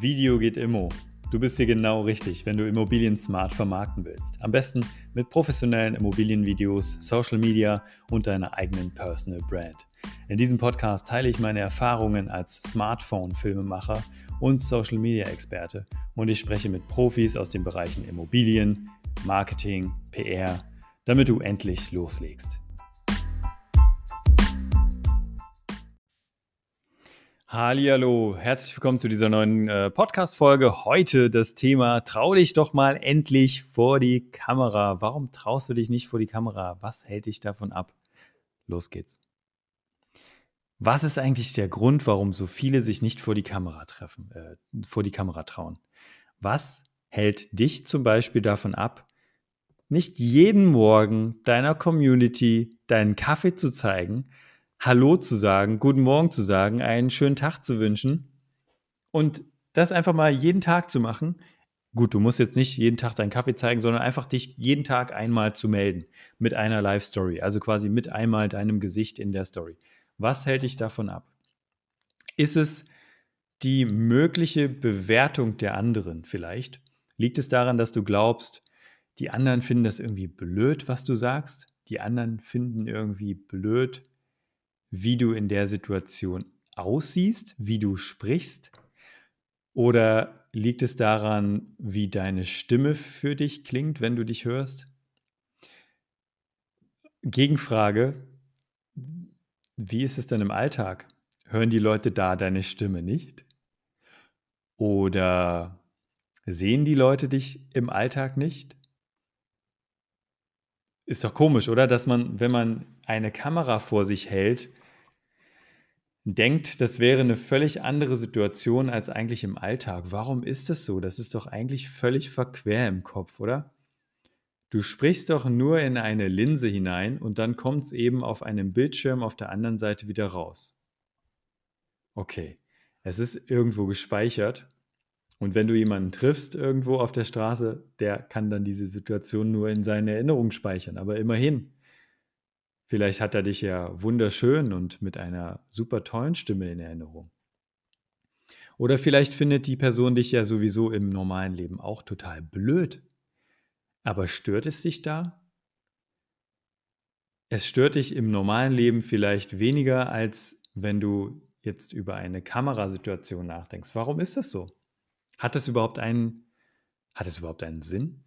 Video geht immo. Du bist hier genau richtig, wenn du Immobilien smart vermarkten willst. Am besten mit professionellen Immobilienvideos, Social Media und deiner eigenen Personal Brand. In diesem Podcast teile ich meine Erfahrungen als Smartphone-Filmemacher und Social Media-Experte und ich spreche mit Profis aus den Bereichen Immobilien, Marketing, PR, damit du endlich loslegst. Hallo, herzlich willkommen zu dieser neuen äh, Podcast-Folge. Heute das Thema: Trau dich doch mal endlich vor die Kamera. Warum traust du dich nicht vor die Kamera? Was hält dich davon ab? Los geht's. Was ist eigentlich der Grund, warum so viele sich nicht vor die Kamera treffen, äh, vor die Kamera trauen? Was hält dich zum Beispiel davon ab, nicht jeden Morgen deiner Community deinen Kaffee zu zeigen, Hallo zu sagen, guten Morgen zu sagen, einen schönen Tag zu wünschen und das einfach mal jeden Tag zu machen. Gut, du musst jetzt nicht jeden Tag deinen Kaffee zeigen, sondern einfach dich jeden Tag einmal zu melden mit einer Live-Story, also quasi mit einmal deinem Gesicht in der Story. Was hält dich davon ab? Ist es die mögliche Bewertung der anderen vielleicht? Liegt es daran, dass du glaubst, die anderen finden das irgendwie blöd, was du sagst? Die anderen finden irgendwie blöd, wie du in der Situation aussiehst, wie du sprichst? Oder liegt es daran, wie deine Stimme für dich klingt, wenn du dich hörst? Gegenfrage, wie ist es denn im Alltag? Hören die Leute da deine Stimme nicht? Oder sehen die Leute dich im Alltag nicht? Ist doch komisch, oder? Dass man, wenn man eine Kamera vor sich hält, denkt, das wäre eine völlig andere Situation als eigentlich im Alltag. Warum ist das so? Das ist doch eigentlich völlig verquer im Kopf, oder? Du sprichst doch nur in eine Linse hinein und dann kommt es eben auf einem Bildschirm auf der anderen Seite wieder raus. Okay, es ist irgendwo gespeichert und wenn du jemanden triffst irgendwo auf der Straße, der kann dann diese Situation nur in seine Erinnerung speichern, aber immerhin. Vielleicht hat er dich ja wunderschön und mit einer super tollen Stimme in Erinnerung. Oder vielleicht findet die Person dich ja sowieso im normalen Leben auch total blöd. Aber stört es dich da? Es stört dich im normalen Leben vielleicht weniger, als wenn du jetzt über eine Kamerasituation nachdenkst. Warum ist das so? Hat es überhaupt einen, hat es überhaupt einen Sinn?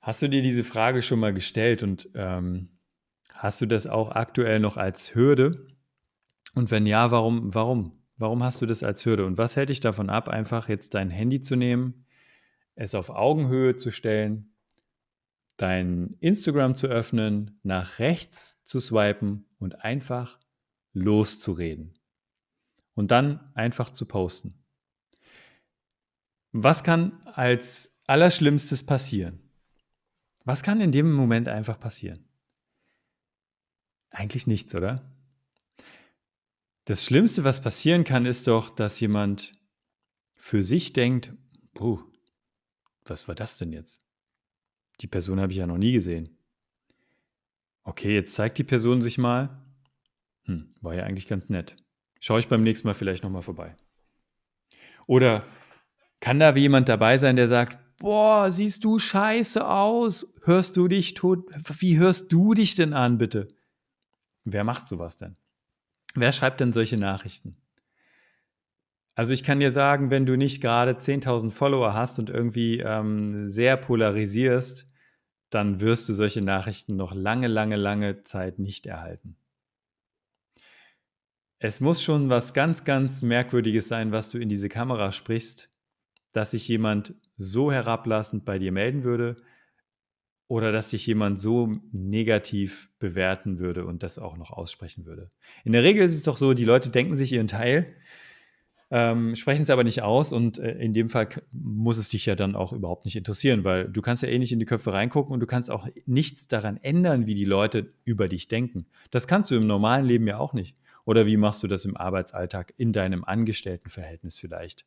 Hast du dir diese Frage schon mal gestellt und ähm, Hast du das auch aktuell noch als Hürde? Und wenn ja, warum, warum? Warum hast du das als Hürde? Und was hält dich davon ab, einfach jetzt dein Handy zu nehmen, es auf Augenhöhe zu stellen, dein Instagram zu öffnen, nach rechts zu swipen und einfach loszureden? Und dann einfach zu posten. Was kann als Allerschlimmstes passieren? Was kann in dem Moment einfach passieren? Eigentlich nichts, oder? Das Schlimmste, was passieren kann, ist doch, dass jemand für sich denkt, puh, was war das denn jetzt? Die Person habe ich ja noch nie gesehen. Okay, jetzt zeigt die Person sich mal. Hm, war ja eigentlich ganz nett. Schaue ich beim nächsten Mal vielleicht nochmal vorbei. Oder kann da jemand dabei sein, der sagt, boah, siehst du scheiße aus? Hörst du dich tot? Wie hörst du dich denn an, bitte? Wer macht sowas denn? Wer schreibt denn solche Nachrichten? Also ich kann dir sagen, wenn du nicht gerade 10.000 Follower hast und irgendwie ähm, sehr polarisierst, dann wirst du solche Nachrichten noch lange, lange, lange Zeit nicht erhalten. Es muss schon was ganz, ganz Merkwürdiges sein, was du in diese Kamera sprichst, dass sich jemand so herablassend bei dir melden würde, oder dass sich jemand so negativ bewerten würde und das auch noch aussprechen würde. In der Regel ist es doch so, die Leute denken sich ihren Teil, ähm, sprechen es aber nicht aus und äh, in dem Fall muss es dich ja dann auch überhaupt nicht interessieren, weil du kannst ja eh nicht in die Köpfe reingucken und du kannst auch nichts daran ändern, wie die Leute über dich denken. Das kannst du im normalen Leben ja auch nicht. Oder wie machst du das im Arbeitsalltag in deinem Angestelltenverhältnis vielleicht?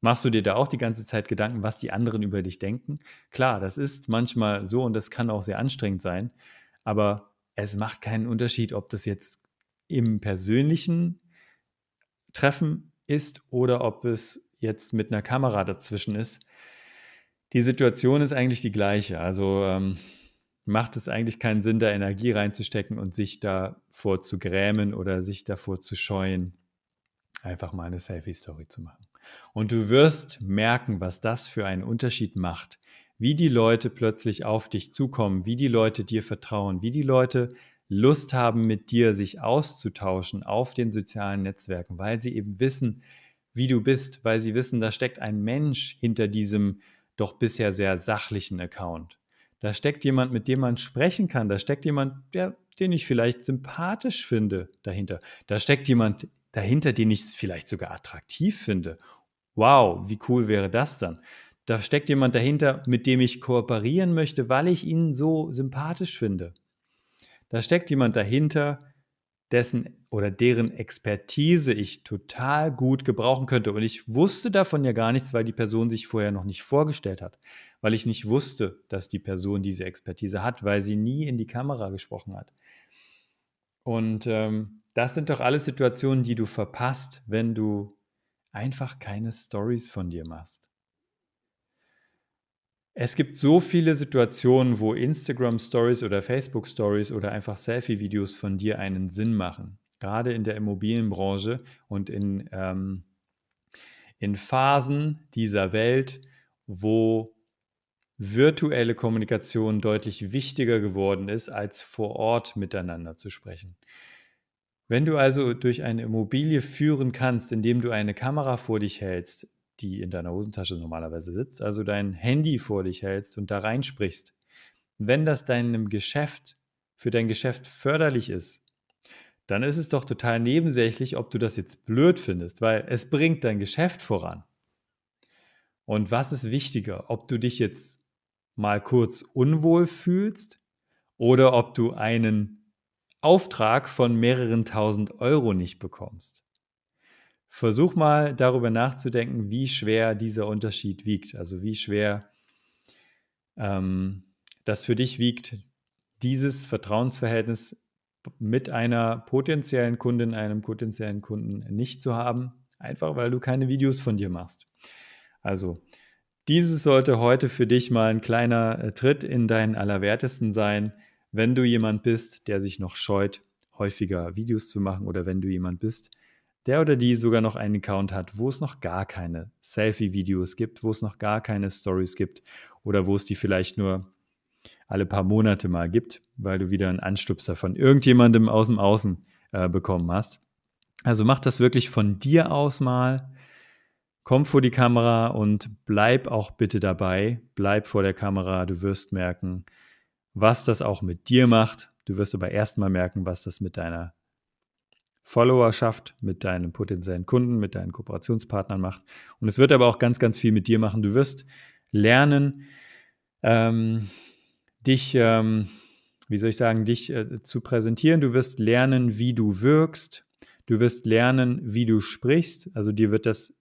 Machst du dir da auch die ganze Zeit Gedanken, was die anderen über dich denken? Klar, das ist manchmal so und das kann auch sehr anstrengend sein, aber es macht keinen Unterschied, ob das jetzt im persönlichen Treffen ist oder ob es jetzt mit einer Kamera dazwischen ist, die Situation ist eigentlich die gleiche. Also ähm, macht es eigentlich keinen Sinn, da Energie reinzustecken und sich davor zu grämen oder sich davor zu scheuen, einfach mal eine Selfie-Story zu machen. Und du wirst merken, was das für einen Unterschied macht, wie die Leute plötzlich auf dich zukommen, wie die Leute dir vertrauen, wie die Leute Lust haben, mit dir sich auszutauschen auf den sozialen Netzwerken, weil sie eben wissen, wie du bist, weil sie wissen, da steckt ein Mensch hinter diesem doch bisher sehr sachlichen Account. Da steckt jemand, mit dem man sprechen kann. Da steckt jemand, der, den ich vielleicht sympathisch finde dahinter. Da steckt jemand dahinter, den ich vielleicht sogar attraktiv finde. Wow, wie cool wäre das dann? Da steckt jemand dahinter, mit dem ich kooperieren möchte, weil ich ihn so sympathisch finde. Da steckt jemand dahinter, dessen oder deren Expertise ich total gut gebrauchen könnte. Und ich wusste davon ja gar nichts, weil die Person sich vorher noch nicht vorgestellt hat, weil ich nicht wusste, dass die Person diese Expertise hat, weil sie nie in die Kamera gesprochen hat. Und ähm, das sind doch alles Situationen, die du verpasst, wenn du einfach keine Stories von dir machst. Es gibt so viele Situationen, wo Instagram Stories oder Facebook Stories oder einfach Selfie-Videos von dir einen Sinn machen. Gerade in der Immobilienbranche und in, ähm, in Phasen dieser Welt, wo virtuelle Kommunikation deutlich wichtiger geworden ist, als vor Ort miteinander zu sprechen. Wenn du also durch eine Immobilie führen kannst, indem du eine Kamera vor dich hältst, die in deiner Hosentasche normalerweise sitzt, also dein Handy vor dich hältst und da reinsprichst, wenn das deinem Geschäft, für dein Geschäft förderlich ist, dann ist es doch total nebensächlich, ob du das jetzt blöd findest, weil es bringt dein Geschäft voran. Und was ist wichtiger, ob du dich jetzt mal kurz unwohl fühlst oder ob du einen Auftrag von mehreren tausend Euro nicht bekommst? Versuch mal darüber nachzudenken, wie schwer dieser Unterschied wiegt. Also wie schwer ähm, das für dich wiegt, dieses Vertrauensverhältnis mit einer potenziellen Kundin, einem potenziellen Kunden nicht zu haben, einfach weil du keine Videos von dir machst. Also, dieses sollte heute für dich mal ein kleiner äh, Tritt in deinen Allerwertesten sein, wenn du jemand bist, der sich noch scheut, häufiger Videos zu machen oder wenn du jemand bist, der oder die sogar noch einen Account hat, wo es noch gar keine Selfie-Videos gibt, wo es noch gar keine Stories gibt oder wo es die vielleicht nur alle paar Monate mal gibt, weil du wieder einen Anstupser von irgendjemandem aus dem Außen äh, bekommen hast. Also mach das wirklich von dir aus mal. Komm vor die Kamera und bleib auch bitte dabei. Bleib vor der Kamera. Du wirst merken, was das auch mit dir macht. Du wirst aber erstmal merken, was das mit deiner Followerschaft, mit deinen potenziellen Kunden, mit deinen Kooperationspartnern macht. Und es wird aber auch ganz, ganz viel mit dir machen. Du wirst lernen, ähm, dich, ähm, wie soll ich sagen, dich äh, zu präsentieren. Du wirst lernen, wie du wirkst. Du wirst lernen, wie du sprichst. Also dir wird das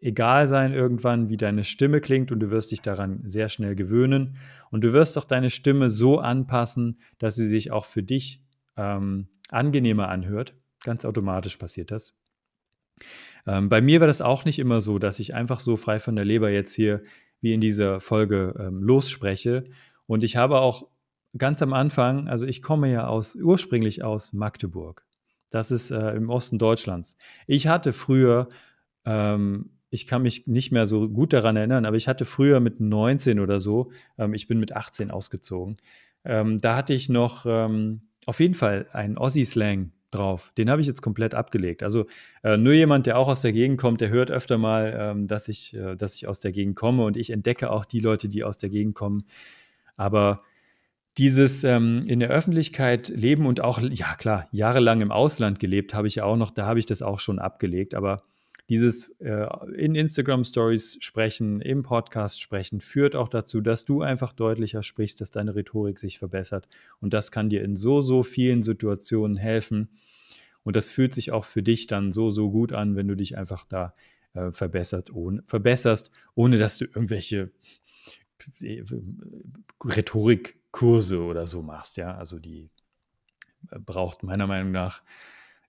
egal sein irgendwann, wie deine Stimme klingt und du wirst dich daran sehr schnell gewöhnen. Und du wirst auch deine Stimme so anpassen, dass sie sich auch für dich ähm, angenehmer anhört. Ganz automatisch passiert das. Ähm, bei mir war das auch nicht immer so, dass ich einfach so frei von der Leber jetzt hier wie in dieser Folge ähm, losspreche. Und ich habe auch ganz am Anfang, also ich komme ja aus ursprünglich aus Magdeburg. Das ist äh, im Osten Deutschlands. Ich hatte früher, ähm, ich kann mich nicht mehr so gut daran erinnern, aber ich hatte früher mit 19 oder so, ähm, ich bin mit 18 ausgezogen, ähm, da hatte ich noch ähm, auf jeden Fall einen Aussie-Slang drauf. Den habe ich jetzt komplett abgelegt. Also äh, nur jemand, der auch aus der Gegend kommt, der hört öfter mal, ähm, dass, ich, äh, dass ich aus der Gegend komme und ich entdecke auch die Leute, die aus der Gegend kommen. Aber dieses ähm, in der Öffentlichkeit leben und auch, ja klar, jahrelang im Ausland gelebt habe ich ja auch noch, da habe ich das auch schon abgelegt. Aber dieses äh, in Instagram Stories sprechen, im Podcast sprechen, führt auch dazu, dass du einfach deutlicher sprichst, dass deine Rhetorik sich verbessert. Und das kann dir in so, so vielen Situationen helfen. Und das fühlt sich auch für dich dann so, so gut an, wenn du dich einfach da äh, verbessert, ohne, verbesserst, ohne dass du irgendwelche äh, Rhetorikkurse oder so machst. Ja, also die äh, braucht meiner Meinung nach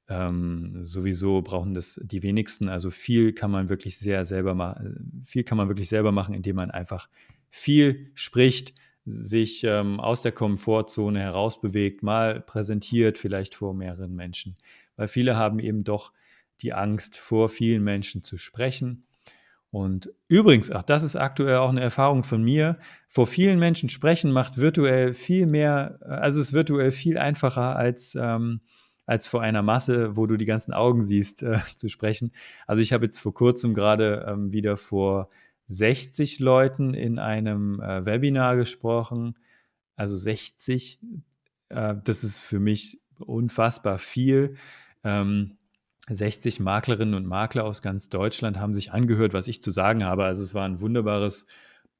Ähm, sowieso brauchen das die wenigsten. Also viel kann man wirklich sehr selber machen. Viel kann man wirklich selber machen, indem man einfach viel spricht, sich ähm, aus der Komfortzone herausbewegt, mal präsentiert, vielleicht vor mehreren Menschen. Weil viele haben eben doch die Angst, vor vielen Menschen zu sprechen. Und übrigens, ach, das ist aktuell auch eine Erfahrung von mir. Vor vielen Menschen sprechen macht virtuell viel mehr, also ist virtuell viel einfacher als, ähm, als vor einer Masse, wo du die ganzen Augen siehst, äh, zu sprechen. Also ich habe jetzt vor kurzem gerade ähm, wieder vor 60 Leuten in einem äh, Webinar gesprochen. Also 60, äh, das ist für mich unfassbar viel. Ähm, 60 Maklerinnen und Makler aus ganz Deutschland haben sich angehört, was ich zu sagen habe. Also es war ein wunderbares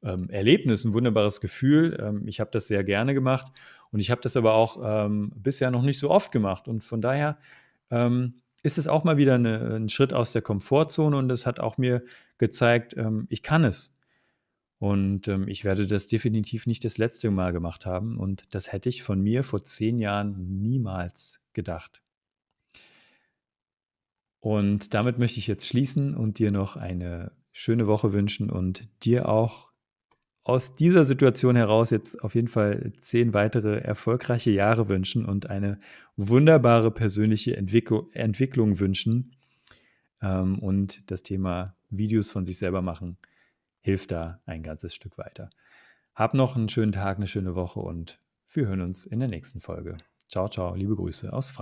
ähm, Erlebnis, ein wunderbares Gefühl. Ähm, ich habe das sehr gerne gemacht und ich habe das aber auch ähm, bisher noch nicht so oft gemacht. Und von daher ähm, ist es auch mal wieder eine, ein Schritt aus der Komfortzone und es hat auch mir gezeigt, ähm, ich kann es. Und ähm, ich werde das definitiv nicht das letzte Mal gemacht haben. Und das hätte ich von mir vor zehn Jahren niemals gedacht. Und damit möchte ich jetzt schließen und dir noch eine schöne Woche wünschen und dir auch aus dieser Situation heraus jetzt auf jeden Fall zehn weitere erfolgreiche Jahre wünschen und eine wunderbare persönliche Entwickl Entwicklung wünschen. Ähm, und das Thema Videos von sich selber machen hilft da ein ganzes Stück weiter. Hab noch einen schönen Tag, eine schöne Woche und wir hören uns in der nächsten Folge. Ciao, ciao, liebe Grüße aus Frankfurt.